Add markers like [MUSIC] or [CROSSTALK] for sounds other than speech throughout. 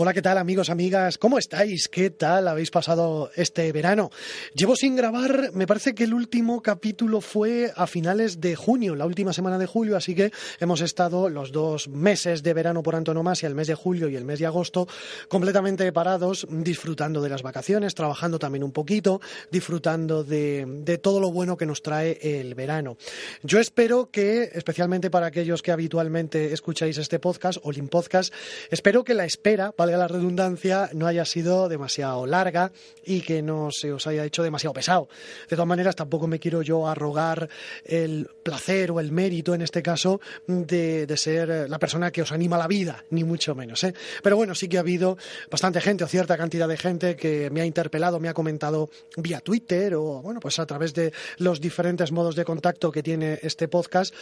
Hola, ¿qué tal amigos, amigas? ¿Cómo estáis? ¿Qué tal habéis pasado este verano? Llevo sin grabar, me parece que el último capítulo fue a finales de junio, la última semana de julio, así que hemos estado los dos meses de verano por antonomasia, el mes de julio y el mes de agosto, completamente parados, disfrutando de las vacaciones, trabajando también un poquito, disfrutando de, todo lo bueno que nos trae el verano. Yo espero que, especialmente para aquellos que habitualmente escucháis este podcast, Olim Podcast, espero que la espera valga la redundancia, no haya sido demasiado larga y que no se os haya hecho demasiado pesado. De todas maneras, tampoco me quiero yo arrogar el placer o el mérito, en este caso, de, ser la persona que os anima la vida, ni mucho menos. ¿eh? Pero bueno, sí que ha habido bastante gente o cierta cantidad de gente que me ha interpelado, me ha comentado vía Twitter o, bueno, pues a través de los diferentes modos de contacto que tiene este podcast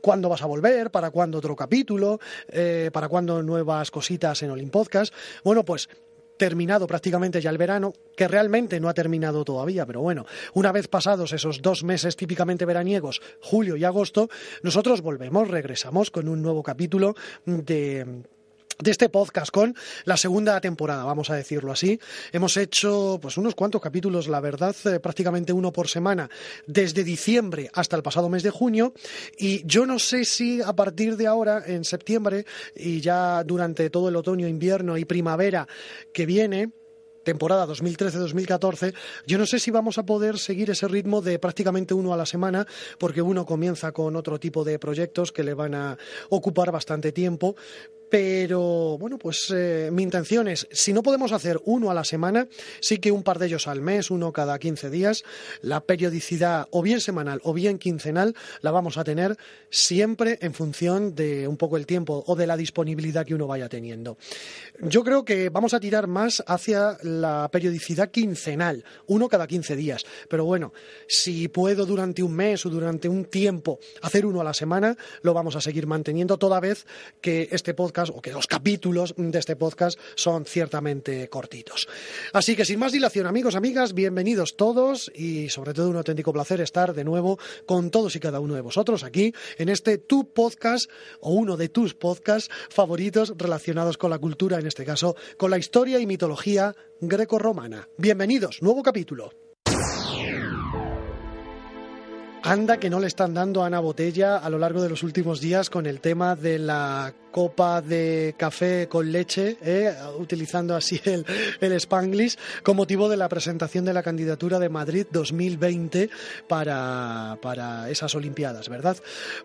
cuándo vas a volver, para cuándo otro capítulo, eh, para cuándo nuevas cositas en Olim Podcast. Bueno, pues terminado prácticamente ya el verano, que realmente no ha terminado todavía, pero bueno, una vez pasados esos dos meses típicamente veraniegos, julio y agosto, nosotros volvemos, regresamos con un nuevo capítulo de de este podcast con la segunda temporada, vamos a decirlo así. Hemos hecho pues unos cuantos capítulos, la verdad, eh, prácticamente uno por semana, desde diciembre hasta el pasado mes de junio. Y yo no sé si a partir de ahora, en septiembre, y ya durante todo el otoño, invierno y primavera que viene, temporada 2013-2014, yo no sé si vamos a poder seguir ese ritmo de prácticamente uno a la semana, porque uno comienza con otro tipo de proyectos que le van a ocupar bastante tiempo, pero bueno, pues eh, mi intención es, si no podemos hacer uno a la semana, sí que un par de ellos al mes, uno cada 15 días. La periodicidad, o bien semanal o bien quincenal, la vamos a tener siempre en función de un poco el tiempo o de la disponibilidad que uno vaya teniendo. Yo creo que vamos a tirar más hacia la periodicidad quincenal, uno cada 15 días. Pero bueno, si puedo durante un mes o durante un tiempo hacer uno a la semana, lo vamos a seguir manteniendo toda vez que este podcast o que los capítulos de este podcast son ciertamente cortitos. Así que sin más dilación, amigos, amigas, bienvenidos todos y sobre todo un auténtico placer estar de nuevo con todos y cada uno de vosotros aquí en este tu podcast o uno de tus podcasts favoritos relacionados con la cultura, en este caso con la historia y mitología greco-romana. Bienvenidos, nuevo capítulo. Anda que no le están dando a Ana Botella a lo largo de los últimos días con el tema de la copa de café con leche, ¿eh? utilizando así [LAUGHS] el, el spanglish, con motivo de la presentación de la candidatura de Madrid 2020 para, para esas Olimpiadas, ¿verdad?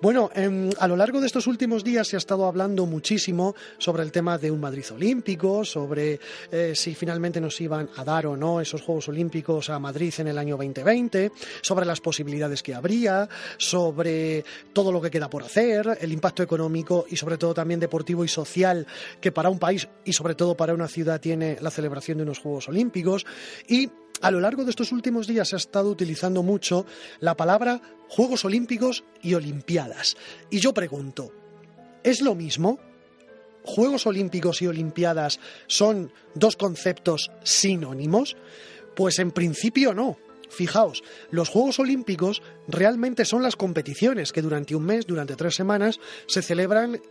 Bueno, em, a lo largo de estos últimos días se ha estado hablando muchísimo sobre el tema de un Madrid olímpico, sobre eh, si finalmente nos iban a dar o no esos Juegos Olímpicos a Madrid en el año 2020, sobre las posibilidades que habría, sobre todo lo que queda por hacer, el impacto económico y sobre todo también deportivo y social que para un país y sobre todo para una ciudad tiene la celebración de unos Juegos Olímpicos y a lo largo de estos últimos días se ha estado utilizando mucho la palabra Juegos Olímpicos y Olimpiadas. Y yo pregunto, ¿es lo mismo? ¿Juegos Olímpicos y Olimpiadas son dos conceptos sinónimos? Pues en principio no. Fijaos, los Juegos Olímpicos realmente son las competiciones que durante un mes, durante tres semanas, se celebran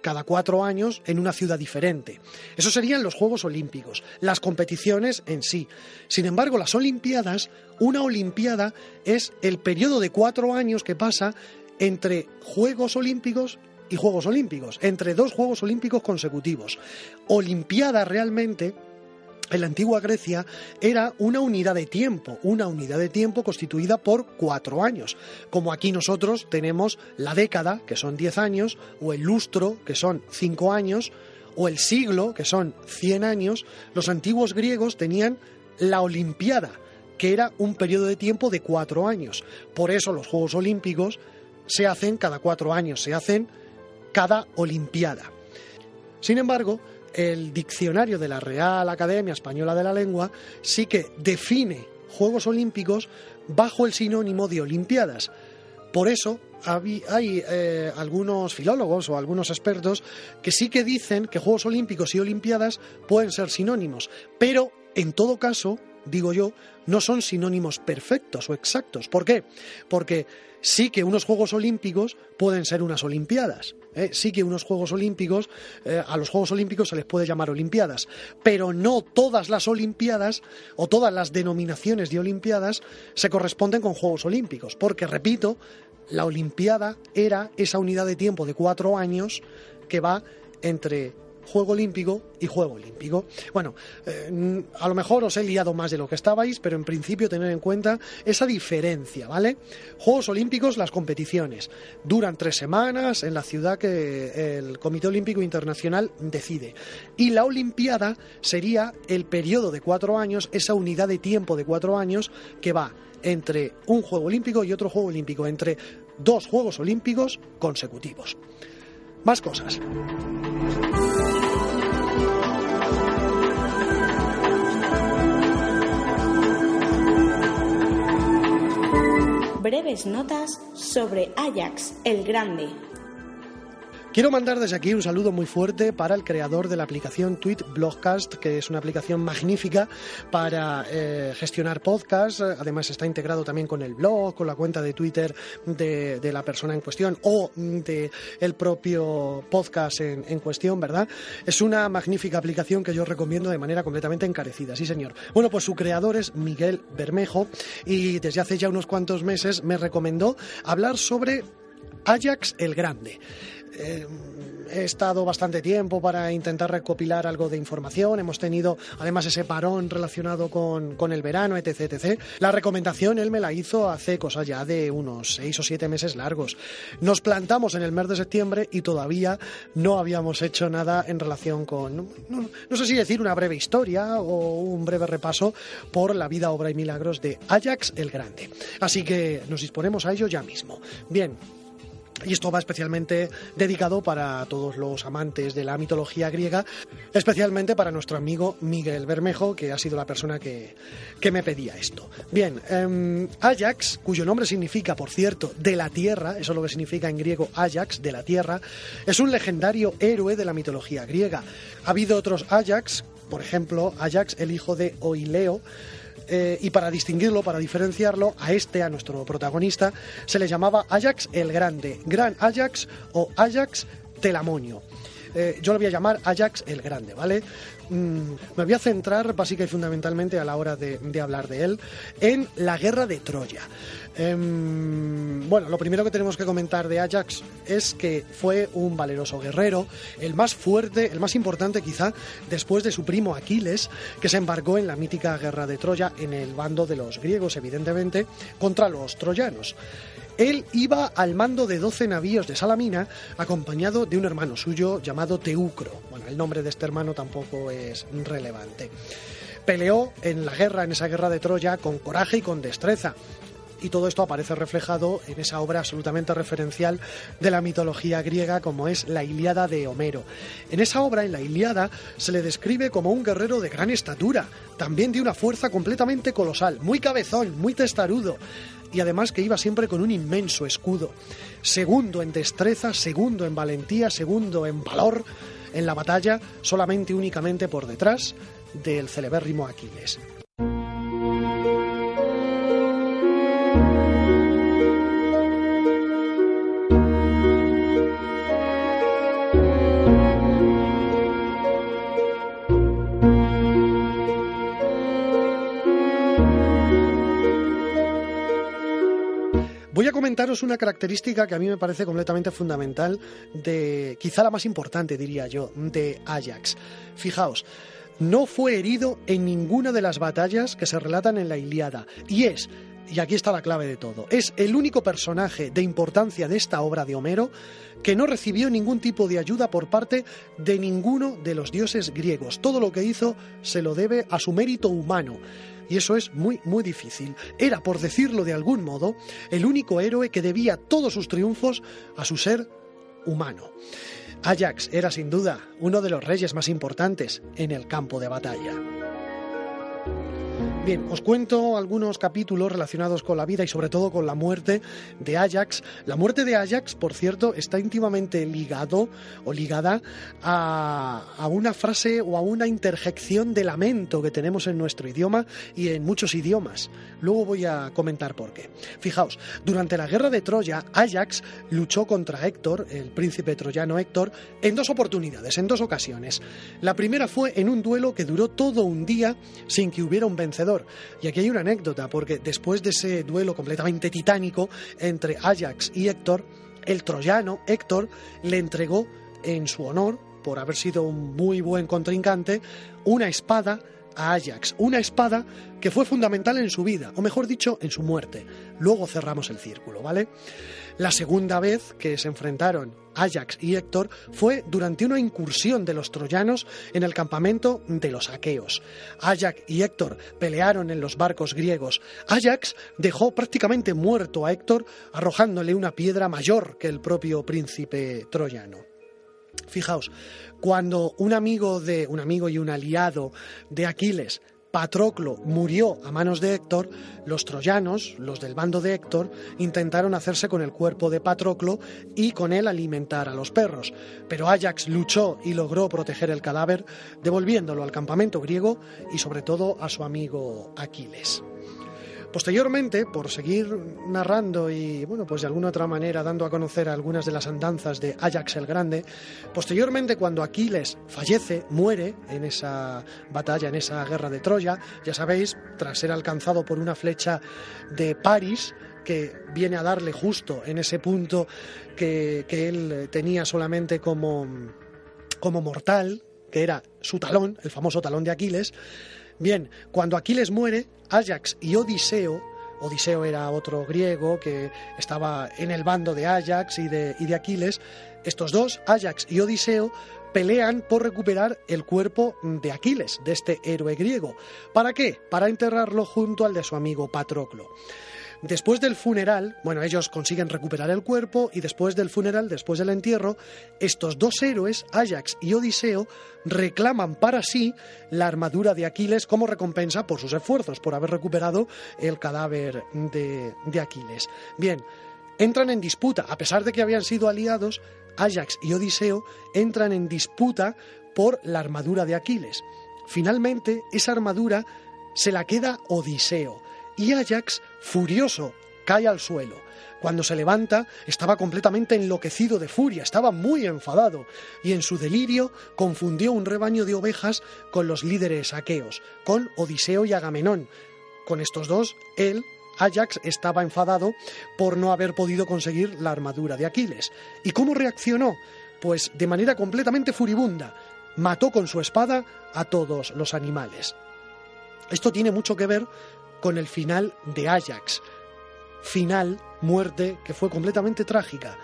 cada cuatro años en una ciudad diferente. Eso serían los Juegos Olímpicos, las competiciones en sí. Sin embargo, las Olimpiadas, una Olimpiada es el periodo de cuatro años que pasa entre Juegos Olímpicos y Juegos Olímpicos, entre dos Juegos Olímpicos consecutivos. Olimpiada realmente en la antigua Grecia era una unidad de tiempo, una unidad de tiempo constituida por cuatro años. Como aquí nosotros tenemos la década, que son diez años, o el lustro, que son cinco años, o el siglo, que son cien años, los antiguos griegos tenían la Olimpiada, que era un periodo de tiempo de cuatro años. Por eso los Juegos Olímpicos se hacen cada cuatro años, se hacen cada Olimpiada. Sin embargo, el diccionario de la Real Academia Española de la Lengua sí que define Juegos Olímpicos bajo el sinónimo de Olimpiadas. Por eso hay eh, algunos filólogos o algunos expertos que sí que dicen que Juegos Olímpicos y Olimpiadas pueden ser sinónimos, pero en todo caso, digo yo, no son sinónimos perfectos o exactos. ¿Por qué? Porque sí que unos Juegos Olímpicos pueden ser unas Olimpiadas. ¿eh? Sí que unos Juegos Olímpicos, eh, a los Juegos Olímpicos se les puede llamar Olimpiadas, pero no todas las Olimpiadas o todas las denominaciones de Olimpiadas se corresponden con Juegos Olímpicos, porque, repito, la Olimpiada era esa unidad de tiempo de cuatro años que va entre Juego Olímpico y Juego Olímpico. Bueno, eh, a lo mejor os he liado más de lo que estabais, pero en principio tener en cuenta esa diferencia, ¿vale? Juegos Olímpicos, las competiciones, duran tres semanas en la ciudad que el Comité Olímpico Internacional decide. Y la Olimpiada sería el periodo de cuatro años, esa unidad de tiempo de cuatro años que va entre un Juego Olímpico y otro Juego Olímpico, entre dos Juegos Olímpicos consecutivos. Más cosas. Breves notas sobre Ajax el Grande. Quiero mandar desde aquí un saludo muy fuerte para el creador de la aplicación Tweet Blogcast, que es una aplicación magnífica para eh, gestionar podcasts. Además está integrado también con el blog, con la cuenta de Twitter de, la persona en cuestión o de el propio podcast en, en, cuestión, ¿verdad? Es una magnífica aplicación que yo recomiendo de manera completamente encarecida, sí señor. Bueno, pues su creador es Miguel Bermejo y desde hace ya unos cuantos meses me recomendó hablar sobre Ajax el Grande. Eh, he estado bastante tiempo para intentar recopilar algo de información. Hemos tenido además ese parón relacionado con, el verano, etc. La recomendación él me la hizo hace cosas ya de unos seis o siete meses largos. Nos plantamos en el mes de septiembre y todavía no habíamos hecho nada en relación con, no, no sé si decir una breve historia o un breve repaso por la vida, obra y milagros de Ajax el Grande. Así que nos disponemos a ello ya mismo. Bien, y esto va especialmente dedicado para todos los amantes de la mitología griega, especialmente para nuestro amigo Miguel Bermejo, que ha sido la persona que, me pedía esto. Bien, em, Ajax, cuyo nombre significa, por cierto, de la tierra, eso es lo que significa en griego Ajax, de la tierra, es un legendario héroe de la mitología griega. Ha habido otros Ajax, por ejemplo, Ajax, el hijo de Oileo, eh, y para distinguirlo, para diferenciarlo, a este, a nuestro protagonista, se le llamaba Ajax el Grande, Gran Ajax o Ajax Telamonio. Eh, yo lo voy a llamar Ajax el Grande, ¿vale? Mm, me voy a centrar básica y fundamentalmente a la hora de, hablar de él en la guerra de Troya. Em, bueno, lo primero que tenemos que comentar de Ajax es que fue un valeroso guerrero, el más fuerte, el más importante quizá, después de su primo Aquiles, que se embarcó en la mítica guerra de Troya en el bando de los griegos, evidentemente, contra los troyanos. Él iba al mando de 12 navíos de Salamina, acompañado de un hermano suyo llamado Teucro. Bueno, el nombre de este hermano tampoco es relevante. Peleó en la guerra, en esa guerra de Troya, con coraje y con destreza y todo esto aparece reflejado en esa obra absolutamente referencial de la mitología griega como es la Ilíada de Homero. En esa obra, en la Ilíada, se le describe como un guerrero de gran estatura, también de una fuerza completamente colosal, muy cabezón, muy testarudo y además que iba siempre con un inmenso escudo. Segundo en destreza, segundo en valentía, segundo en valor en la batalla, solamente únicamente por detrás del celebérrimo Aquiles. Comentaros una característica que a mí me parece completamente fundamental de, quizá la más importante, diría yo, de Ajax. Fijaos, no fue herido en ninguna de las batallas que se relatan en la Iliada y es y aquí está la clave de todo, es el único personaje de importancia de esta obra de Homero que no recibió ningún tipo de ayuda por parte de ninguno de los dioses griegos. Todo lo que hizo se lo debe a su mérito humano y eso es muy, muy difícil. Era, por decirlo de algún modo, el único héroe que debía todos sus triunfos a su ser humano. Ajax era sin duda uno de los reyes más importantes en el campo de batalla. Bien, os cuento algunos capítulos relacionados con la vida y sobre todo con la muerte de Ajax. La muerte de Ajax, por cierto, está íntimamente ligado o ligada a, a, una frase o a una interjección de lamento que tenemos en nuestro idioma y en muchos idiomas. Luego voy a comentar por qué. Fijaos, durante la guerra de Troya, Ajax luchó contra Héctor, el príncipe troyano Héctor, en dos oportunidades, en dos ocasiones. La primera fue en un duelo que duró todo un día sin que hubiera un vencedor y aquí hay una anécdota, porque después de ese duelo completamente titánico entre Ajax y Héctor, el troyano Héctor le entregó en su honor, por haber sido un muy buen contrincante, una espada a Ajax, una espada que fue fundamental en su vida, o mejor dicho, en su muerte. Luego cerramos el círculo, ¿vale? La segunda vez que se enfrentaron Ajax y Héctor fue durante una incursión de los troyanos en el campamento de los aqueos. Ajax y Héctor pelearon en los barcos griegos. Ajax dejó prácticamente muerto a Héctor arrojándole una piedra mayor que el propio príncipe troyano. Fijaos, cuando un amigo de un amigo y un aliado de Aquiles Patroclo murió a manos de Héctor, los troyanos, los del bando de Héctor, intentaron hacerse con el cuerpo de Patroclo y con él alimentar a los perros. Pero Ajax luchó y logró proteger el cadáver, devolviéndolo al campamento griego y sobre todo a su amigo Aquiles. Posteriormente, por seguir narrando y, bueno, pues de alguna otra manera dando a conocer algunas de las andanzas de Ajax el Grande, posteriormente cuando Aquiles fallece, muere en esa batalla, en esa guerra de Troya, ya sabéis, tras ser alcanzado por una flecha de Paris, que viene a darle justo en ese punto que, que él tenía solamente como, como mortal, que era su talón, el famoso talón de Aquiles, Bien, cuando Aquiles muere, Ajax y Odiseo, Odiseo era otro griego que estaba en el bando de Ajax y de, y de Aquiles, estos dos, Ajax y Odiseo, pelean por recuperar el cuerpo de Aquiles, de este héroe griego. ¿Para qué? Para enterrarlo junto al de su amigo Patroclo. Después del funeral, bueno, ellos consiguen recuperar el cuerpo y después del funeral, después del entierro, estos dos héroes, Ajax y Odiseo, reclaman para sí la armadura de Aquiles como recompensa por sus esfuerzos, por haber recuperado el cadáver de, de Aquiles. Bien, entran en disputa, a pesar de que habían sido aliados, Ajax y Odiseo entran en disputa por la armadura de Aquiles. Finalmente, esa armadura se la queda Odiseo y Ajax, furioso, cae al suelo. Cuando se levanta, estaba completamente enloquecido de furia, estaba muy enfadado, y en su delirio confundió un rebaño de ovejas con los líderes aqueos, con Odiseo y Agamenón. Con estos dos, él, Ajax, estaba enfadado por no haber podido conseguir la armadura de Aquiles. ¿Y cómo reaccionó? Pues de manera completamente furibunda. Mató con su espada a todos los animales. Esto tiene mucho que ver con el final de Ajax. Final, muerte, que fue completamente trágica.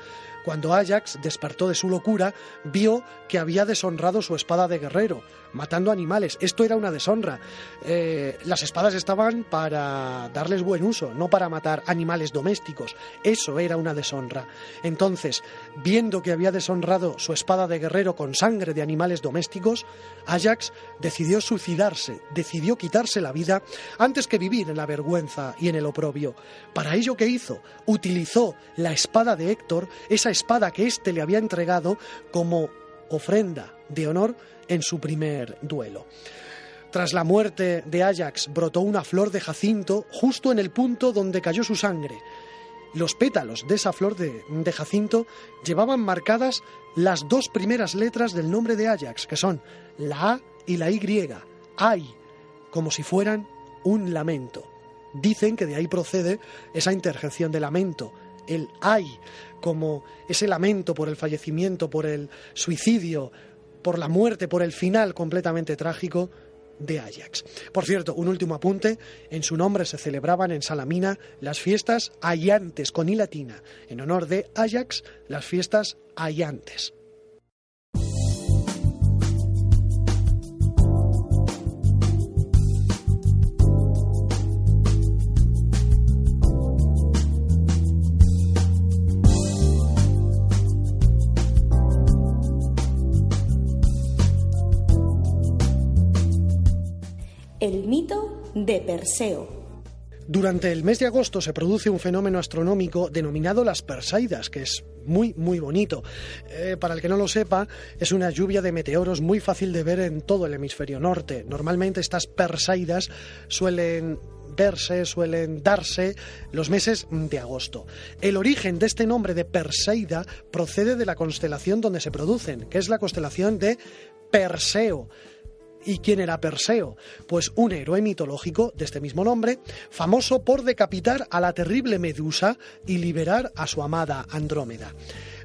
Cuando Ajax despertó de su locura, vio que había deshonrado su espada de guerrero, matando animales. Esto era una deshonra. Eh, las espadas estaban para darles buen uso, no para matar animales domésticos. Eso era una deshonra. Entonces, viendo que había deshonrado su espada de guerrero con sangre de animales domésticos, Ajax decidió suicidarse, decidió quitarse la vida antes que vivir en la vergüenza y en el oprobio. Para ello, ¿qué hizo? Utilizó la espada de Héctor, esa espada que éste le había entregado como ofrenda de honor en su primer duelo. Tras la muerte de Ajax brotó una flor de jacinto justo en el punto donde cayó su sangre. Los pétalos de esa flor de, jacinto llevaban marcadas las dos primeras letras del nombre de Ajax, que son la A y la Y, ay, como si fueran un lamento. Dicen que de ahí procede esa interjección de lamento, el ay, como ese lamento por el fallecimiento, por el suicidio, por la muerte, por el final completamente trágico de Ajax. Por cierto, un último apunte, en su nombre se celebraban en Salamina las fiestas Ayantes con I latina, en honor de Ajax, las fiestas Ayantes. Perseo. Durante el mes de agosto se produce un fenómeno astronómico denominado las Perseidas, que es muy, muy bonito. Eh, para el que no lo sepa, es una lluvia de meteoros muy fácil de ver en todo el hemisferio norte. Normalmente estas Perseidas suelen verse, suelen darse los meses de agosto. El origen de este nombre de Perseida procede de la constelación donde se producen, que es la constelación de Perseo. ¿Y quién era Perseo? Pues un héroe mitológico de este mismo nombre, famoso por decapitar a la terrible Medusa y liberar a su amada Andrómeda.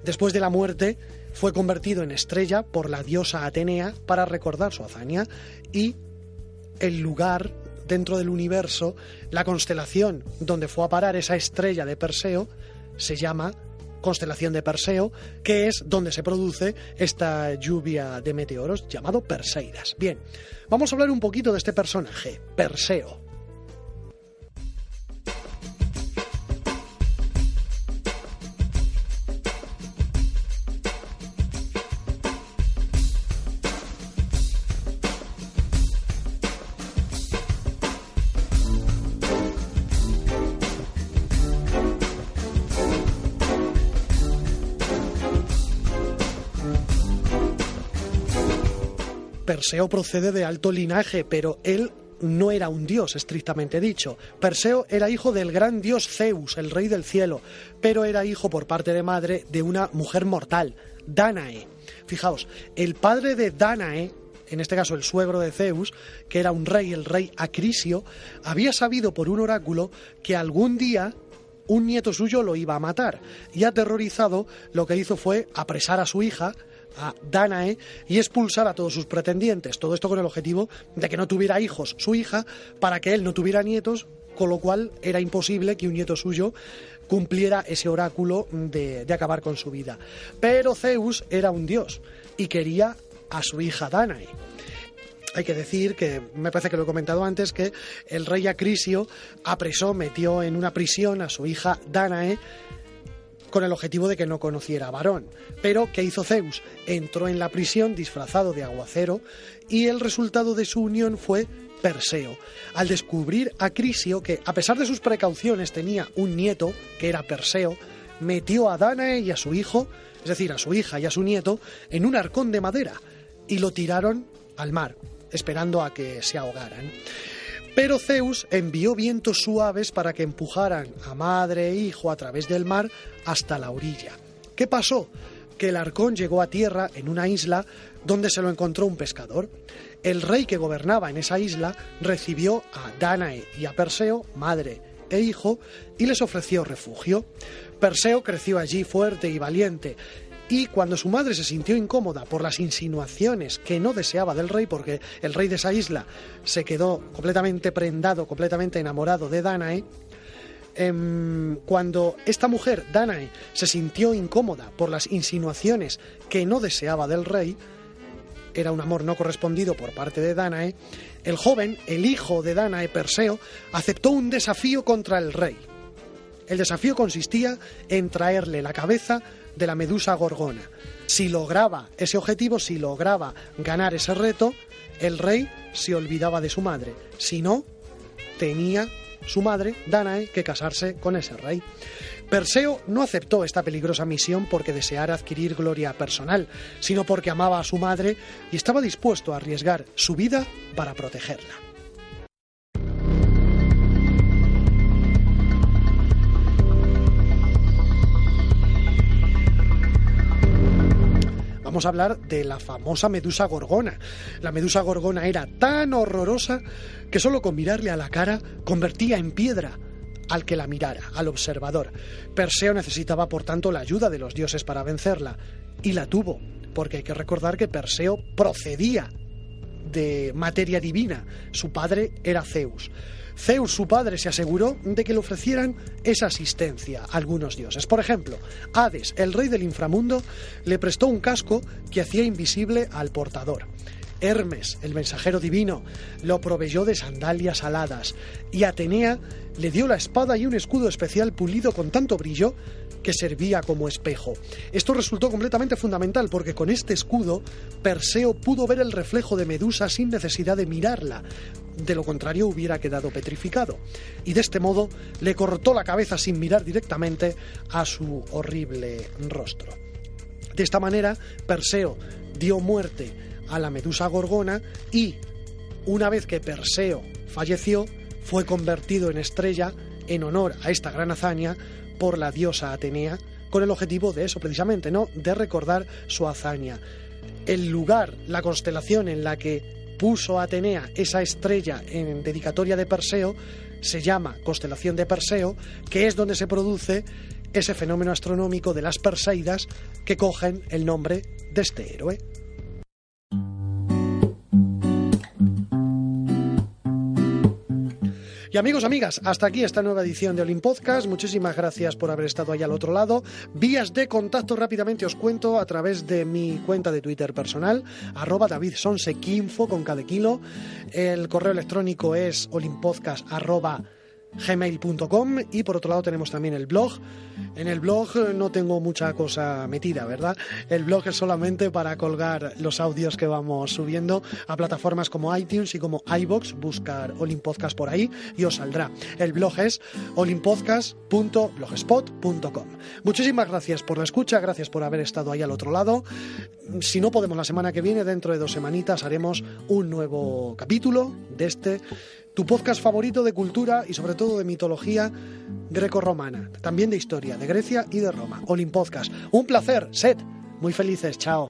Después de la muerte, fue convertido en estrella por la diosa Atenea para recordar su hazaña y el lugar dentro del universo, la constelación donde fue a parar esa estrella de Perseo, se llama constelación de Perseo, que es donde se produce esta lluvia de meteoros llamado Perseidas. Bien, vamos a hablar un poquito de este personaje, Perseo. Perseo procede de alto linaje, pero él no era un dios, estrictamente dicho. Perseo era hijo del gran dios Zeus, el rey del cielo, pero era hijo por parte de madre de una mujer mortal, Danae. Fijaos, el padre de Danae, en este caso el suegro de Zeus, que era un rey, el rey Acrisio, había sabido por un oráculo que algún día un nieto suyo lo iba a matar, y aterrorizado lo que hizo fue apresar a su hija, a Danae y expulsar a todos sus pretendientes. Todo esto con el objetivo de que no tuviera hijos su hija para que él no tuviera nietos, con lo cual era imposible que un nieto suyo cumpliera ese oráculo de, acabar con su vida. Pero Zeus era un dios y quería a su hija Danae. Hay que decir que, me parece que lo he comentado antes, que el rey Acrisio apresó, metió en una prisión a su hija Danae con el objetivo de que no conociera a varón. Pero, ¿qué hizo Zeus? Entró en la prisión disfrazado de aguacero y el resultado de su unión fue Perseo. Al descubrir a Crisio que, a pesar de sus precauciones, tenía un nieto, que era Perseo, metió a Danae y a su hijo, es decir, a su hija y a su nieto, en un arcón de madera y lo tiraron al mar, esperando a que se ahogaran. Pero Zeus envió vientos suaves para que empujaran a madre e hijo a través del mar hasta la orilla. ¿Qué pasó? Que el arcón llegó a tierra en una isla donde se lo encontró un pescador. El rey que gobernaba en esa isla recibió a Danae y a Perseo, madre e hijo, y les ofreció refugio. Perseo creció allí fuerte y valiente, y cuando su madre se sintió incómoda por las insinuaciones que no deseaba del rey, porque el rey de esa isla se quedó completamente prendado, completamente enamorado de Danae, em, cuando esta mujer, Danae, se sintió incómoda por las insinuaciones que no deseaba del rey, era un amor no correspondido por parte de Danae, el joven, el hijo de Danae, Perseo, aceptó un desafío contra el rey. El desafío consistía en traerle la cabeza de la medusa gorgona. Si lograba ese objetivo, si lograba ganar ese reto, el rey se olvidaba de su madre. Si no, tenía su madre, Danae, que casarse con ese rey. Perseo no aceptó esta peligrosa misión porque deseara adquirir gloria personal, sino porque amaba a su madre y estaba dispuesto a arriesgar su vida para protegerla. Vamos a hablar de la famosa medusa gorgona. La medusa gorgona era tan horrorosa que solo con mirarle a la cara convertía en piedra al que la mirara, al observador. Perseo necesitaba, por tanto, la ayuda de los dioses para vencerla, y la tuvo, porque hay que recordar que Perseo procedía de materia divina, su padre era Zeus. Zeus, su padre, se aseguró de que le ofrecieran esa asistencia algunos dioses. Por ejemplo, Hades, el rey del inframundo, le prestó un casco que hacía invisible al portador. Hermes, el mensajero divino, lo proveyó de sandalias aladas, y Atenea le dio la espada y un escudo especial pulido con tanto brillo que servía como espejo. Esto resultó completamente fundamental porque con este escudo Perseo pudo ver el reflejo de Medusa sin necesidad de mirarla. de lo contrario hubiera quedado petrificado. Y de este modo le cortó la cabeza sin mirar directamente a su horrible rostro. De esta manera, Perseo dio muerte a la medusa gorgona y, una vez que Perseo falleció, fue convertido en estrella en honor a esta gran hazaña por la diosa Atenea, con el objetivo de eso precisamente, ¿no? De recordar su hazaña. El lugar, la constelación en la que puso Atenea esa estrella en dedicatoria de Perseo se llama constelación de Perseo, que es donde se produce ese fenómeno astronómico de las Perseidas que cogen el nombre de este héroe. Y amigos, amigas, hasta aquí esta nueva edición de Olim Podcast. Muchísimas gracias por haber estado ahí al otro lado. Vías de contacto rápidamente os cuento a través de mi cuenta de Twitter personal, arroba davidsonsequinfo con cada kilo. El correo electrónico es olimpodcast arroba gmail.com y por otro lado tenemos también el blog. En el blog no tengo mucha cosa metida, ¿verdad? El blog es solamente para colgar los audios que vamos subiendo a plataformas como iTunes y como iBox, buscar Olimpodcast por ahí y os saldrá. El blog es olimpodcast.blogspot.com. Muchísimas gracias por la escucha, gracias por haber estado ahí al otro lado. Si no podemos la semana que viene, dentro de dos semanitas haremos un nuevo capítulo de este tu podcast favorito de cultura y sobre todo de mitología greco-romana, también de historia, de Grecia y de Roma. Olim Podcast. Un placer, Sed. Muy felices, chao.